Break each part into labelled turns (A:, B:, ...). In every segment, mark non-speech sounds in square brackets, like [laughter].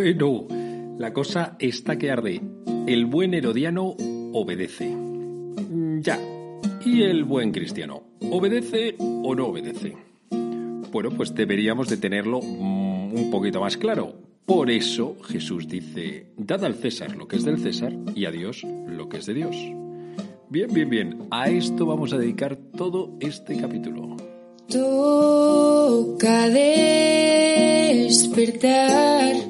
A: Bueno, la cosa está que arde. El buen herodiano obedece. Mm, Ya. ¿Y el buen cristiano? ¿Obedece o no obedece? Bueno, pues deberíamos de tenerlo mm, un poquito más claro. Por eso Jesús dice, dad al César lo que es del César y a Dios lo que es de Dios. Bien, bien, bien. A esto vamos a dedicar todo este capítulo.
B: Toca despertar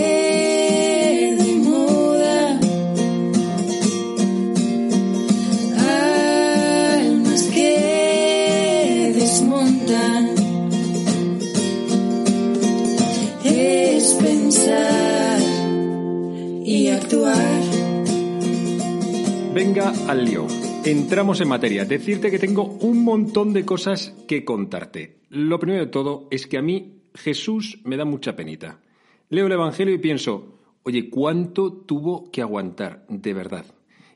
A: Venga al lío. Entramos en materia. Decirte que tengo un montón de cosas que contarte. Lo primero de todo es que a mí Jesús me da mucha penita. Leo el Evangelio y pienso, oye, ¿cuánto tuvo que aguantar de verdad?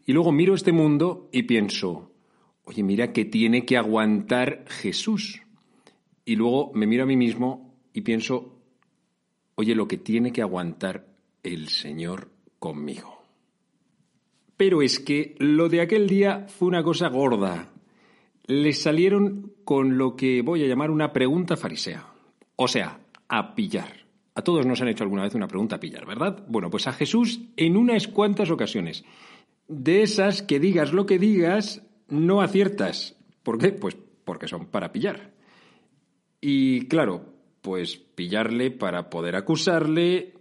A: Y luego miro este mundo y pienso, oye, mira que tiene que aguantar Jesús. Y luego me miro a mí mismo y pienso, oye, lo que tiene que aguantar el Señor conmigo. Pero es que lo de aquel día fue una cosa gorda. Les salieron con lo que voy a llamar una pregunta farisea. O sea, a pillar. A todos nos han hecho alguna vez una pregunta a pillar, ¿verdad? Bueno, pues a Jesús en unas cuantas ocasiones. De esas que digas lo que digas, no aciertas. ¿Por qué? Pues porque son para pillar. Y claro, pues pillarle para poder acusarle.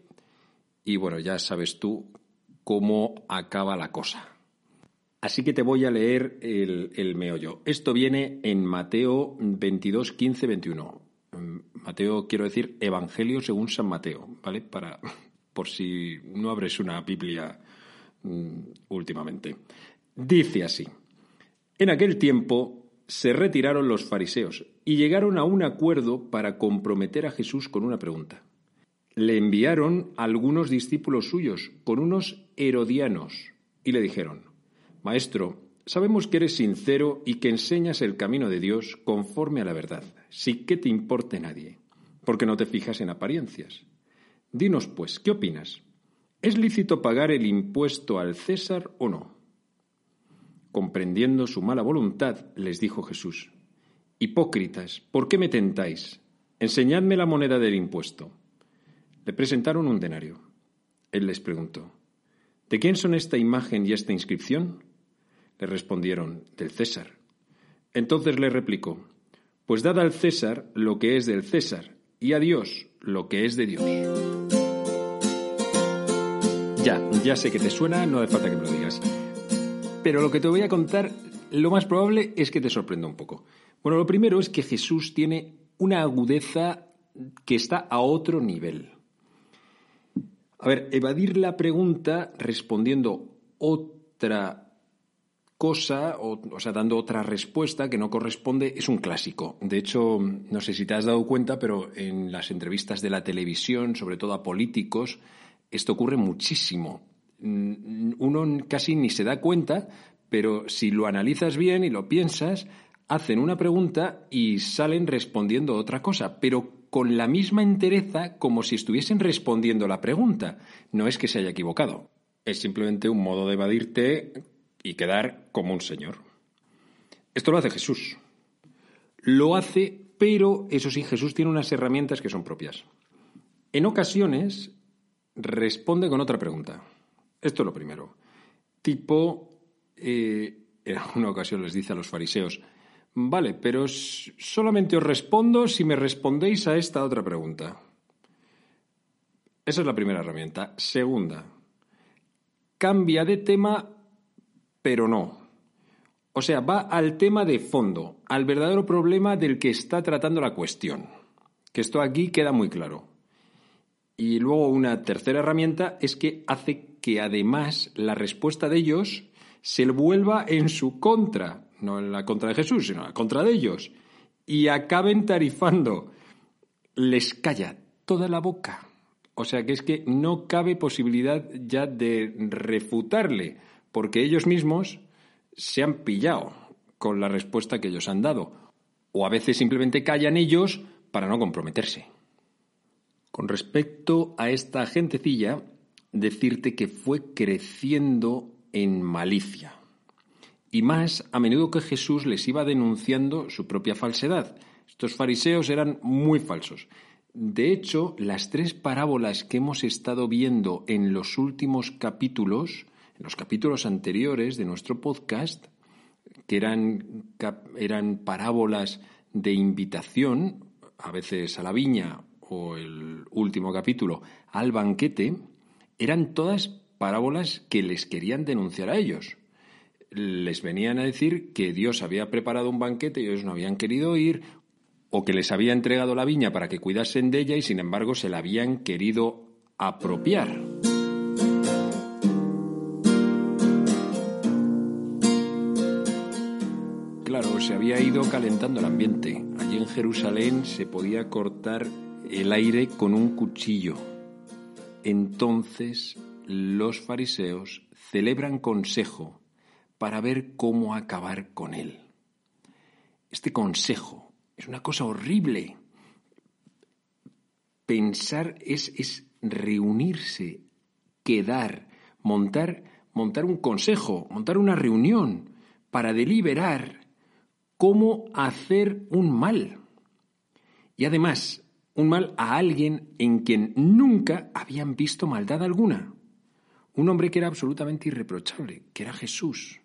A: Y bueno, ya sabes tú cómo acaba la cosa. Así que te voy a leer el, meollo. Esto viene en Mateo 22, 15, 21. Mm, Mateo, quiero decir, Evangelio según San Mateo, ¿vale? Para, por si no abres una Biblia mm, últimamente. Dice así. En aquel tiempo se retiraron los fariseos y llegaron a un acuerdo para comprometer a Jesús con una pregunta le enviaron algunos discípulos suyos con unos herodianos y le dijeron, Maestro, sabemos que eres sincero y que enseñas el camino de Dios conforme a la verdad, sin que te importe nadie, porque no te fijas en apariencias. Dinos, pues, ¿qué opinas? ¿Es lícito pagar el impuesto al César o no? Comprendiendo su mala voluntad, les dijo Jesús, Hipócritas, ¿por qué me tentáis? Enseñadme la moneda del impuesto. Le presentaron un denario. Él les preguntó, ¿De quién son esta imagen y esta inscripción? Le respondieron, del César. Entonces le replicó, Pues dad al César lo que es del César y a Dios lo que es de Dios. Ya, ya sé que te suena, no hace falta que me lo digas. Pero lo que te voy a contar, lo más probable es que te sorprenda un poco. Bueno, lo primero es que Jesús tiene una agudeza que está a otro nivel. A ver, evadir la pregunta respondiendo otra cosa, o, sea, dando otra respuesta que no corresponde, es un clásico. De hecho, no sé si te has dado cuenta, pero en las entrevistas de la televisión, sobre todo a políticos, esto ocurre muchísimo. Uno casi ni se da cuenta, pero si lo analizas bien y lo piensas, hacen una pregunta y salen respondiendo otra cosa, pero con la misma entereza como si estuviesen respondiendo la pregunta. No es que se haya equivocado, es simplemente un modo de evadirte y quedar como un señor. Esto lo hace Jesús. lo hace, pero eso sí, Jesús tiene unas herramientas que son propias. En ocasiones responde con otra pregunta. Esto es lo primero. Tipo, eh, en alguna ocasión les dice a los fariseos, vale, pero solamente os respondo si me respondéis a esta otra pregunta. Esa es la primera herramienta. Segunda, cambia de tema, pero no. O sea, va al tema de fondo, al verdadero problema del que está tratando la cuestión. Que esto aquí queda muy claro. Y luego una tercera herramienta es que hace que además la respuesta de ellos se vuelva en su contra, no en la contra de Jesús, sino en la contra de ellos, y acaben tarifando. Les calla toda la boca. O sea que es que no cabe posibilidad ya de refutarle, porque ellos mismos se han pillado con la respuesta que ellos han dado. O a veces simplemente callan ellos para no comprometerse. Con respecto a esta gentecilla, decirte que fue creciendo en malicia. Y más a menudo que Jesús les iba denunciando su propia falsedad. Estos fariseos eran muy falsos. De hecho, las tres parábolas que hemos estado viendo en los últimos capítulos, en los capítulos anteriores de nuestro podcast, que eran, parábolas de invitación, a veces a la viña o el último capítulo al banquete, eran todas parábolas que les querían denunciar a ellos. Les venían a decir que Dios había preparado un banquete y ellos no habían querido ir, o que les había entregado la viña para que cuidasen de ella y sin embargo se la habían querido apropiar. Claro, se había ido calentando el ambiente. Allí en Jerusalén se podía cortar el aire con un cuchillo. Entonces los fariseos celebran consejo para ver cómo acabar con él. Este consejo es una cosa horrible. Pensar es, es reunirse, quedar, montar, montar un consejo, montar una reunión para deliberar cómo hacer un mal. Y además, un mal a alguien en quien nunca habían visto maldad alguna. Un hombre que era absolutamente irreprochable, que era Jesús.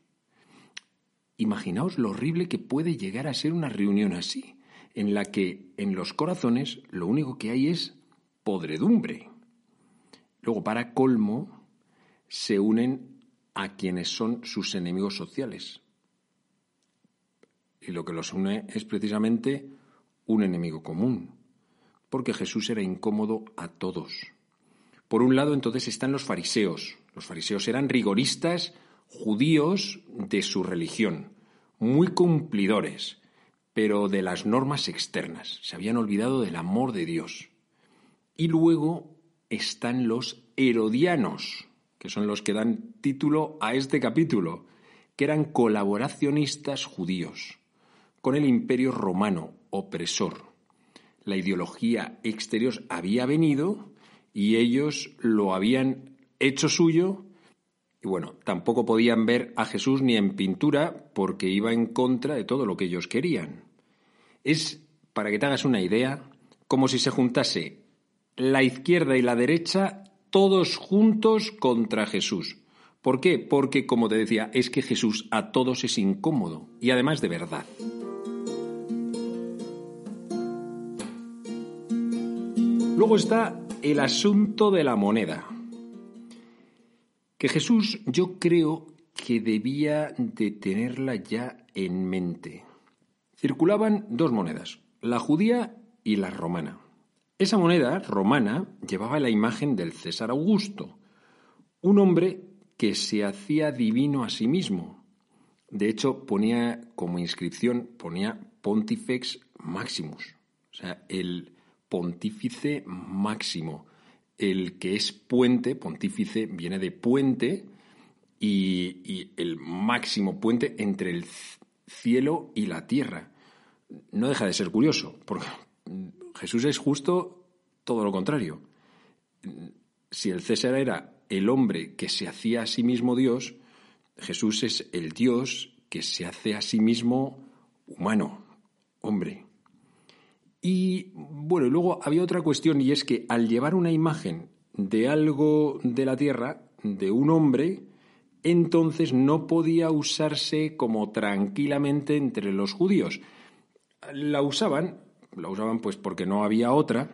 A: Imaginaos lo horrible que puede llegar a ser una reunión así, en la que en los corazones lo único que hay es podredumbre. Luego, para colmo, se unen a quienes son sus enemigos sociales. Y lo que los une es precisamente un enemigo común, porque Jesús era incómodo a todos. Por un lado, entonces están los fariseos. Los fariseos eran rigoristas judíos de su religión, muy cumplidores, pero de las normas externas. Se habían olvidado del amor de Dios. Y luego están los herodianos, que son los que dan título a este capítulo, que eran colaboracionistas judíos con el imperio romano opresor la ideología exterior había venido y ellos lo habían hecho suyo. Y bueno, tampoco podían ver a Jesús ni en pintura porque iba en contra de todo lo que ellos querían. Es, para que te hagas una idea, como si se juntase la izquierda y la derecha todos juntos contra Jesús. ¿Por qué? Porque, como te decía, es que Jesús a todos es incómodo y además de verdad. Luego está el asunto de la moneda. Que Jesús yo creo que debía de tenerla ya en mente. Circulaban dos monedas, la judía y la romana. Esa moneda romana llevaba la imagen del César Augusto, un hombre que se hacía divino a sí mismo. De hecho, ponía como inscripción, ponía Pontifex Maximus, o sea, el pontífice máximo. El que es puente, pontífice, viene de puente y, el máximo puente entre el cielo y la tierra. No deja de ser curioso, porque Jesús es justo todo lo contrario. Si el César era el hombre que se hacía a sí mismo Dios, Jesús es el Dios que se hace a sí mismo humano, Hombre. Y bueno, luego había otra cuestión y es que al llevar una imagen de algo de la tierra, de un hombre, entonces no podía usarse como tranquilamente entre los judíos. La usaban, la usaban pues porque no había otra,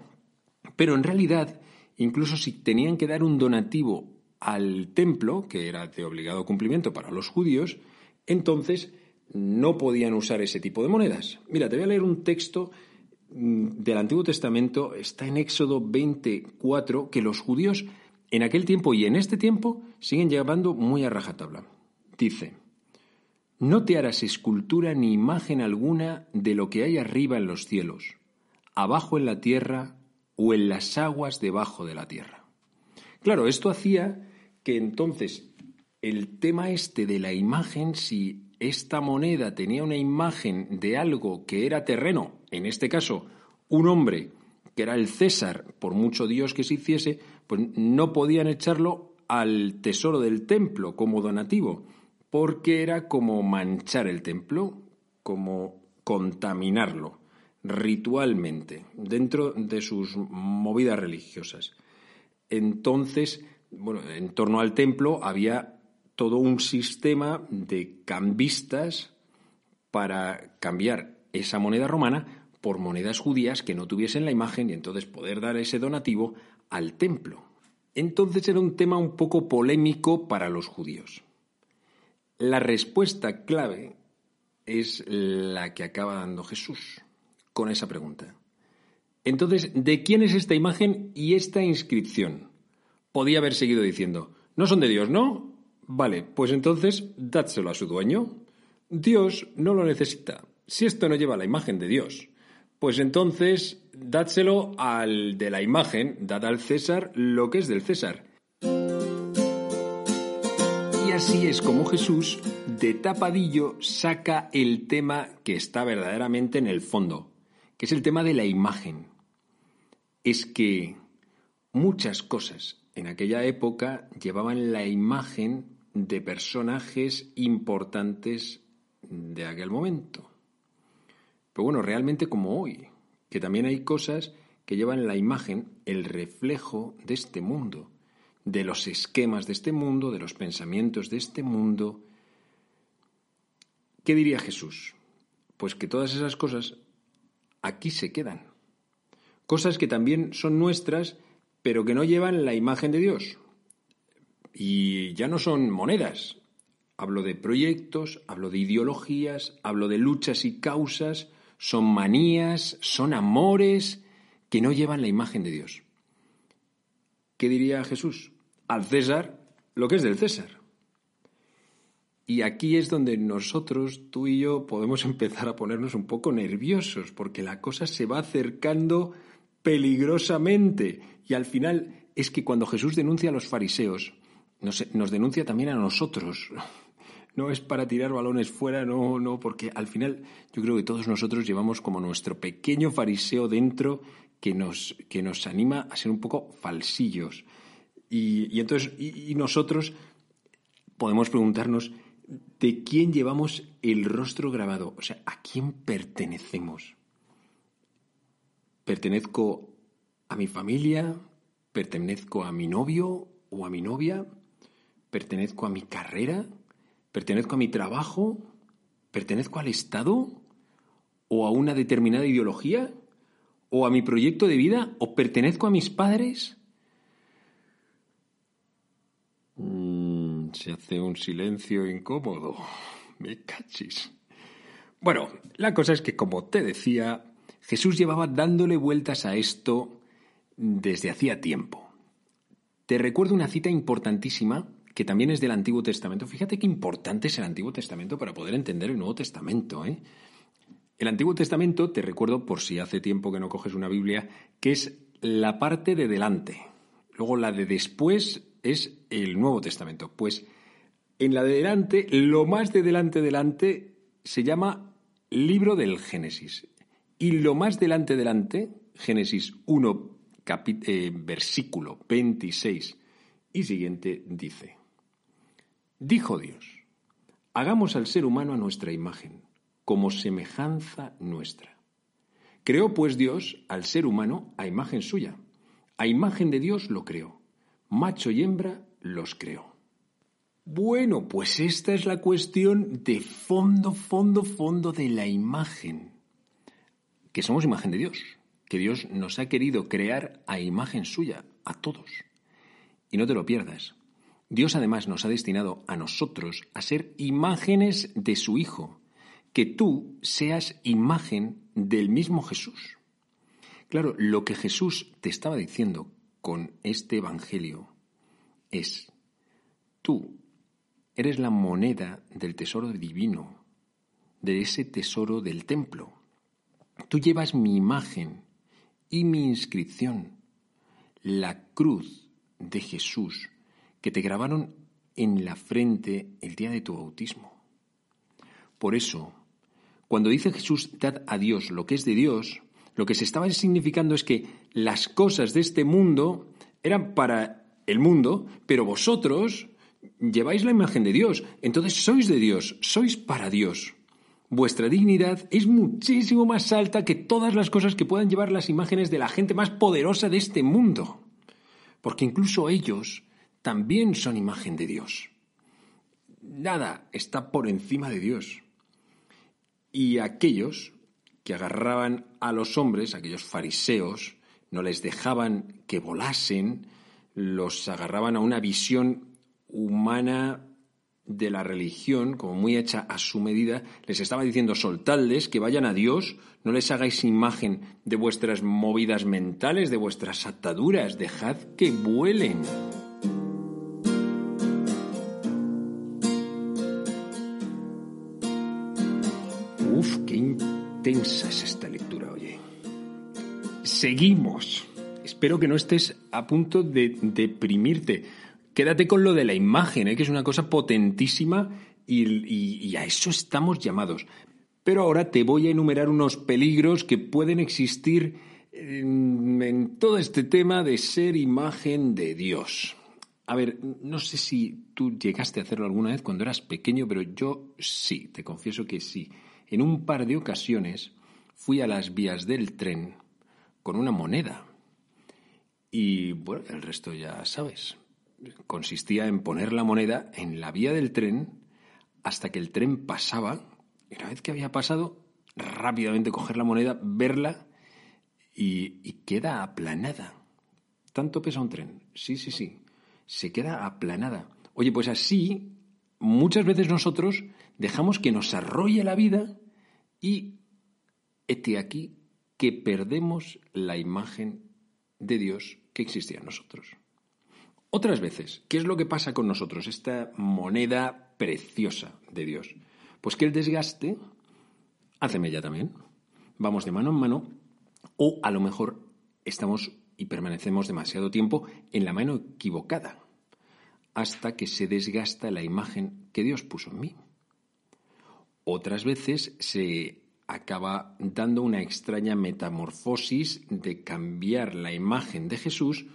A: pero en realidad, incluso si tenían que dar un donativo al templo, que era de obligado cumplimiento para los judíos, entonces no podían usar ese tipo de monedas. Mira, te voy a leer un texto del Antiguo Testamento, está en Éxodo 24, que los judíos en aquel tiempo y en este tiempo siguen llevando muy a rajatabla. Dice, no te harás escultura ni imagen alguna de lo que hay arriba en los cielos, abajo en la tierra o en las aguas debajo de la tierra. Claro, esto hacía que entonces el tema este de la imagen, si esta moneda tenía una imagen de algo que era terreno, en este caso un hombre que era el César, por mucho Dios que se hiciese, pues no podían echarlo al tesoro del templo como donativo, porque era como manchar el templo, como contaminarlo ritualmente dentro de sus movidas religiosas. Entonces, bueno, en torno al templo había todo un sistema de cambistas para cambiar esa moneda romana por monedas judías que no tuviesen la imagen y entonces poder dar ese donativo al templo. Entonces era un tema un poco polémico para los judíos. La respuesta clave es la que acaba dando Jesús con esa pregunta. Entonces, ¿de quién es esta imagen y esta inscripción? Podía haber seguido diciendo, no son de Dios, ¿no? Vale, pues entonces dádselo a su dueño. Dios no lo necesita. Si esto no lleva la imagen de Dios, pues entonces dádselo al de la imagen, dad al César lo que es del César. Y así es como Jesús, de tapadillo, saca el tema que está verdaderamente en el fondo, que es el tema de la imagen. Es que muchas cosas en aquella época llevaban la imagen de personajes importantes de aquel momento. Pero bueno, realmente como hoy, que también hay cosas que llevan la imagen, el reflejo de este mundo, de los esquemas de este mundo, de los pensamientos de este mundo. ¿Qué diría Jesús? Pues que todas esas cosas aquí se quedan. Cosas que también son nuestras, pero que no llevan la imagen de Dios. Y ya no son monedas. Hablo de proyectos, hablo de ideologías, hablo de luchas y causas, son manías, son amores que no llevan la imagen de Dios. ¿Qué diría Jesús? Al César lo que es del César. Y aquí es donde nosotros, tú y yo, podemos [laughs] empezar a ponernos un poco nerviosos, porque la cosa se va acercando peligrosamente. Y al final es que cuando Jesús denuncia a los fariseos, nos, nos denuncia también a nosotros no es para tirar balones fuera, no, no, porque al final yo creo que todos nosotros llevamos como nuestro pequeño fariseo dentro que nos, que nos anima a ser un poco falsillos. Y, entonces, y, nosotros podemos preguntarnos de quién llevamos el rostro grabado, o sea, a quién pertenecemos. ¿Pertenezco a mi familia? ¿Pertenezco a mi novio o a mi novia? ¿Pertenezco a mi carrera? ¿Pertenezco a mi trabajo? ¿Pertenezco al Estado? ¿O a una determinada ideología? ¿O a mi proyecto de vida? ¿O pertenezco a mis padres? Mm, se hace un silencio incómodo. Me cachis. Bueno, la cosa es que, como te decía, Jesús llevaba dándole vueltas a esto desde hacía tiempo. Te recuerdo una cita importantísima que también es del Antiguo Testamento. Fíjate qué importante es el Antiguo Testamento para poder entender el Nuevo Testamento. ¿eh? El Antiguo Testamento, te recuerdo, por si hace tiempo que no coges una Biblia, que es la parte de delante. Luego la de después es el Nuevo Testamento. Pues en la de delante, lo más de delante delante se llama libro del Génesis. Y lo más delante delante, Génesis 1, eh, versículo 26 y siguiente, dice, Dijo Dios, hagamos al ser humano a nuestra imagen, como semejanza nuestra. Creó pues Dios al ser humano a imagen suya. A imagen de Dios lo creó. Macho y hembra los creó. Bueno, pues esta es la cuestión de fondo, fondo, fondo de la imagen. Que somos imagen de Dios. Que Dios nos ha querido crear a imagen suya, a todos. Y no te lo pierdas. Dios además nos ha destinado a nosotros a ser imágenes de su Hijo. Que tú seas imagen del mismo Jesús. Claro, lo que Jesús te estaba diciendo con este Evangelio es, tú Eres la moneda del tesoro divino, de ese tesoro del templo. Tú llevas mi imagen y mi inscripción, la cruz de Jesús que te grabaron en la frente el día de tu bautismo. Por eso, cuando dice Jesús, dad a Dios lo que es de Dios, lo que se estaba significando es que las cosas de este mundo eran para el mundo, pero vosotros lleváis la imagen de Dios, entonces sois de Dios, sois para Dios. Vuestra dignidad es muchísimo más alta que todas las cosas que puedan llevar las imágenes de la gente más poderosa de este mundo. Porque incluso ellos también son imagen de Dios. Nada está por encima de Dios. Y aquellos que agarraban a los hombres, aquellos fariseos, no les dejaban que volasen, los agarraban a una visión humana de la religión, como muy hecha a su medida, les estaba diciendo soltadles, que vayan a Dios, no les hagáis imagen de vuestras movidas mentales, de vuestras ataduras, dejad que vuelen. Intensa es esta lectura, oye. Seguimos. Espero que no estés a punto de deprimirte quédate con lo de la imagen, ¿eh? que es una cosa potentísima y, a eso estamos llamados. Pero ahora te voy a enumerar unos peligros que pueden existir en, en todo este tema de ser imagen de Dios. A ver, no sé si tú llegaste a hacerlo alguna vez cuando eras pequeño, pero yo sí, te confieso que sí. En un par de ocasiones fui a las vías del tren con una moneda. Y bueno, el resto ya sabes consistía en poner la moneda en la vía del tren hasta que el tren pasaba y una vez que había pasado, rápidamente coger la moneda, verla y, queda aplanada. ¿Tanto pesa un tren? Sí, sí, sí. Se queda aplanada. Oye, pues así muchas veces nosotros dejamos que nos arrolle la vida y este aquí que perdemos la imagen de Dios que existía en nosotros. Otras veces, ¿qué es lo que pasa con nosotros, esta moneda preciosa de Dios? Pues que el desgaste hace mella también. Vamos de mano en mano o a lo mejor estamos y permanecemos demasiado tiempo en la mano equivocada hasta que se desgasta la imagen que Dios puso en mí. Otras veces se acaba dando una extraña metamorfosis de cambiar la imagen de Jesús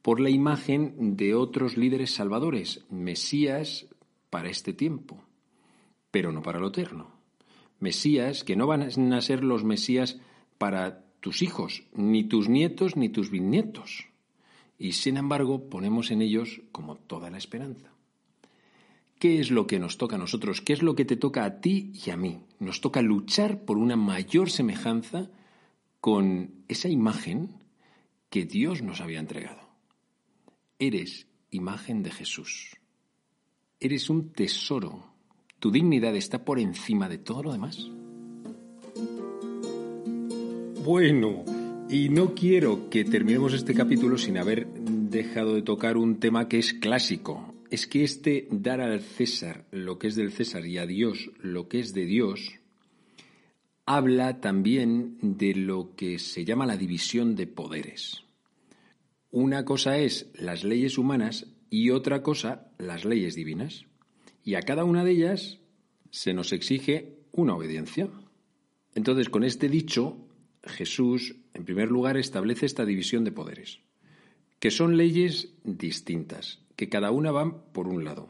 A: por la imagen de otros líderes salvadores, Mesías para este tiempo, pero no para lo eterno. Mesías que no van a ser los Mesías para tus hijos, ni tus nietos, ni tus bisnietos. Y sin embargo ponemos en ellos como toda la esperanza. ¿Qué es lo que nos toca a nosotros? ¿Qué es lo que te toca a ti y a mí? Nos toca luchar por una mayor semejanza con esa imagen que Dios nos había entregado. Eres imagen de Jesús. Eres un tesoro. Tu dignidad está por encima de todo lo demás. Bueno, y no quiero que terminemos este capítulo sin haber dejado de tocar un tema que es clásico. Es que este dar al César lo que es del César y a Dios lo que es de Dios habla también de lo que se llama la división de poderes. Una cosa es las leyes humanas y otra cosa las leyes divinas. Y a cada una de ellas se nos exige una obediencia. Entonces, con este dicho, Jesús, en primer lugar, establece esta división de poderes, que son leyes distintas, que cada una van por un lado.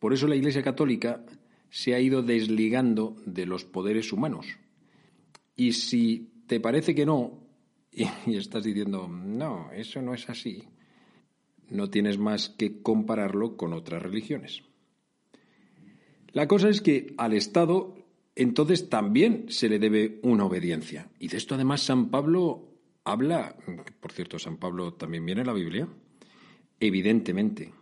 A: Por eso la Iglesia Católica se ha ido desligando de los poderes humanos. Y si te parece que no [laughs] y, estás diciendo, no, eso no es así, no tienes más que compararlo con otras religiones. La cosa es que al Estado entonces también se le debe una obediencia. Y de esto además San Pablo habla, por cierto, San Pablo también viene en la Biblia, evidentemente,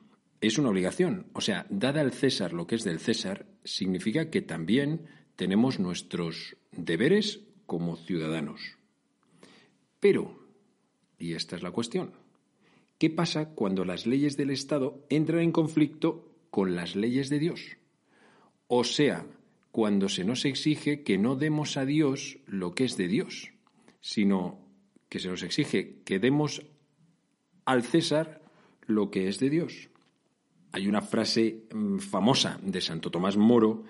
A: es una obligación. O sea, dada al César lo que es del César, significa que también tenemos nuestros deberes como ciudadanos. Pero, y esta es la cuestión, ¿qué pasa cuando las leyes del Estado entran en conflicto con las leyes de Dios? O sea, cuando se nos exige que no demos a Dios lo que es de Dios, sino que se nos exige que demos al César lo que es de Dios. Hay una frase mm, famosa de Santo Tomás Moro,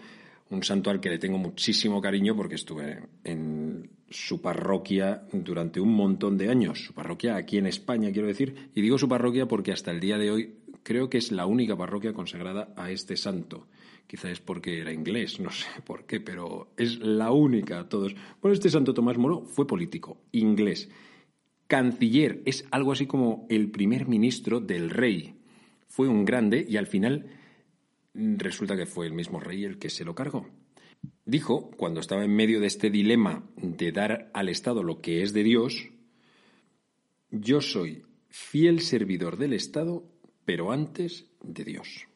A: un santo al que le tengo muchísimo cariño porque estuve en su parroquia durante un montón de años, su parroquia aquí en España, quiero decir, y digo su parroquia porque hasta el día de hoy creo que es la única parroquia consagrada a este santo. Quizá es porque era inglés, no sé [laughs] por qué, pero es la única todos. Bueno, este Santo Tomás Moro fue político, inglés. Canciller es algo así como el primer ministro del rey. Fue un grande y al final resulta que fue el mismo rey el que se lo cargó. Dijo, cuando estaba en medio de este dilema de dar al Estado lo que es de Dios, yo soy fiel servidor del Estado, pero antes de Dios.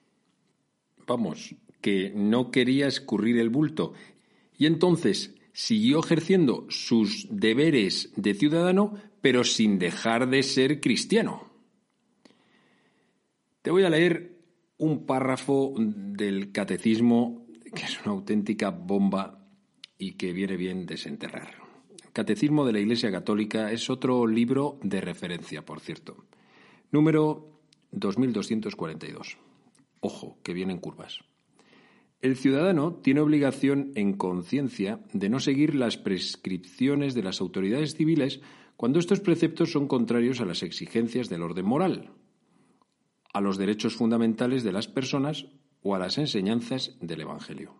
A: Vamos, que no quería escurrir el bulto. Y entonces siguió ejerciendo sus deberes de ciudadano, pero sin dejar de ser cristiano. Te voy a leer un párrafo del catecismo que es una auténtica bomba y que viene bien desenterrar. Catecismo de la Iglesia Católica es otro libro de referencia, por cierto. Número 2242. Ojo, que vienen curvas. El ciudadano tiene obligación en conciencia de no seguir las prescripciones de las autoridades civiles cuando estos preceptos son contrarios a las exigencias del orden moral, a los derechos fundamentales de las personas o a las enseñanzas del Evangelio.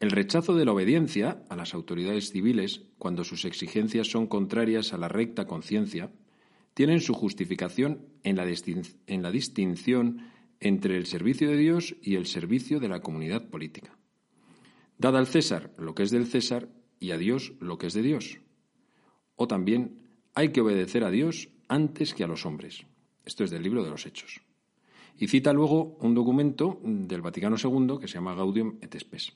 A: El rechazo de la obediencia a las autoridades civiles cuando sus exigencias son contrarias a la recta conciencia tienen su justificación en la, en la distinción entre el servicio de Dios y el servicio de la comunidad política. Dad al César lo que es del César y a Dios lo que es de Dios. O también hay que obedecer a Dios antes que a los hombres. Esto es del libro de los Hechos. Y cita luego un documento del Vaticano II que se llama Gaudium et Spes.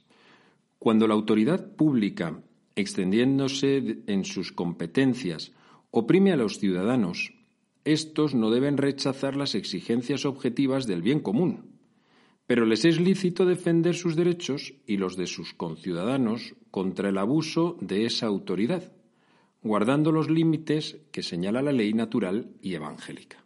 A: Cuando la autoridad pública, extendiéndose en sus competencias, oprime a los ciudadanos estos no deben rechazar las exigencias objetivas del bien común, pero les es lícito defender sus derechos y los de sus conciudadanos contra el abuso de esa autoridad, guardando los límites que señala la ley natural y evangélica.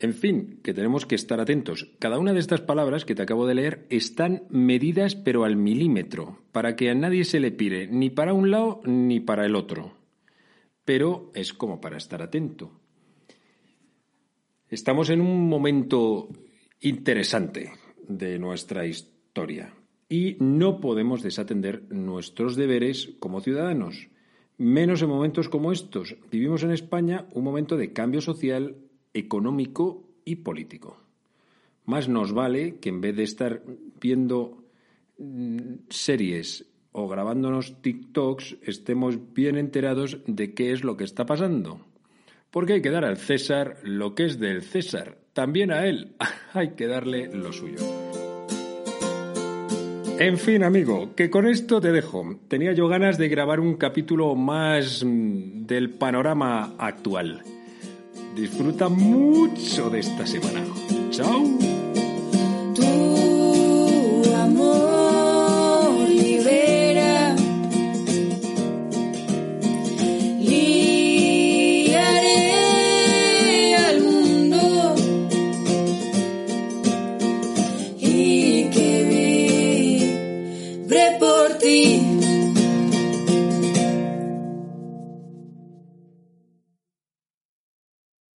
A: En fin, que tenemos que estar atentos. Cada una de estas palabras que te acabo de leer están medidas pero al milímetro, para que a nadie se le pire ni para un lado ni para el otro. Pero es como para estar atento. Estamos en un momento interesante de nuestra historia y no podemos desatender nuestros deberes como ciudadanos, menos en momentos como estos. Vivimos en España un momento de cambio social, económico y político. Más nos vale que en vez de estar viendo mm, series o grabándonos TikToks, estemos bien enterados de qué es lo que está pasando porque hay que dar al César lo que es del César. También a él [laughs] hay que darle lo suyo. En fin, amigo, que con esto te dejo. Tenía yo ganas de grabar un capítulo más mm, del panorama actual. Disfruta mucho de esta semana. ¡Chao!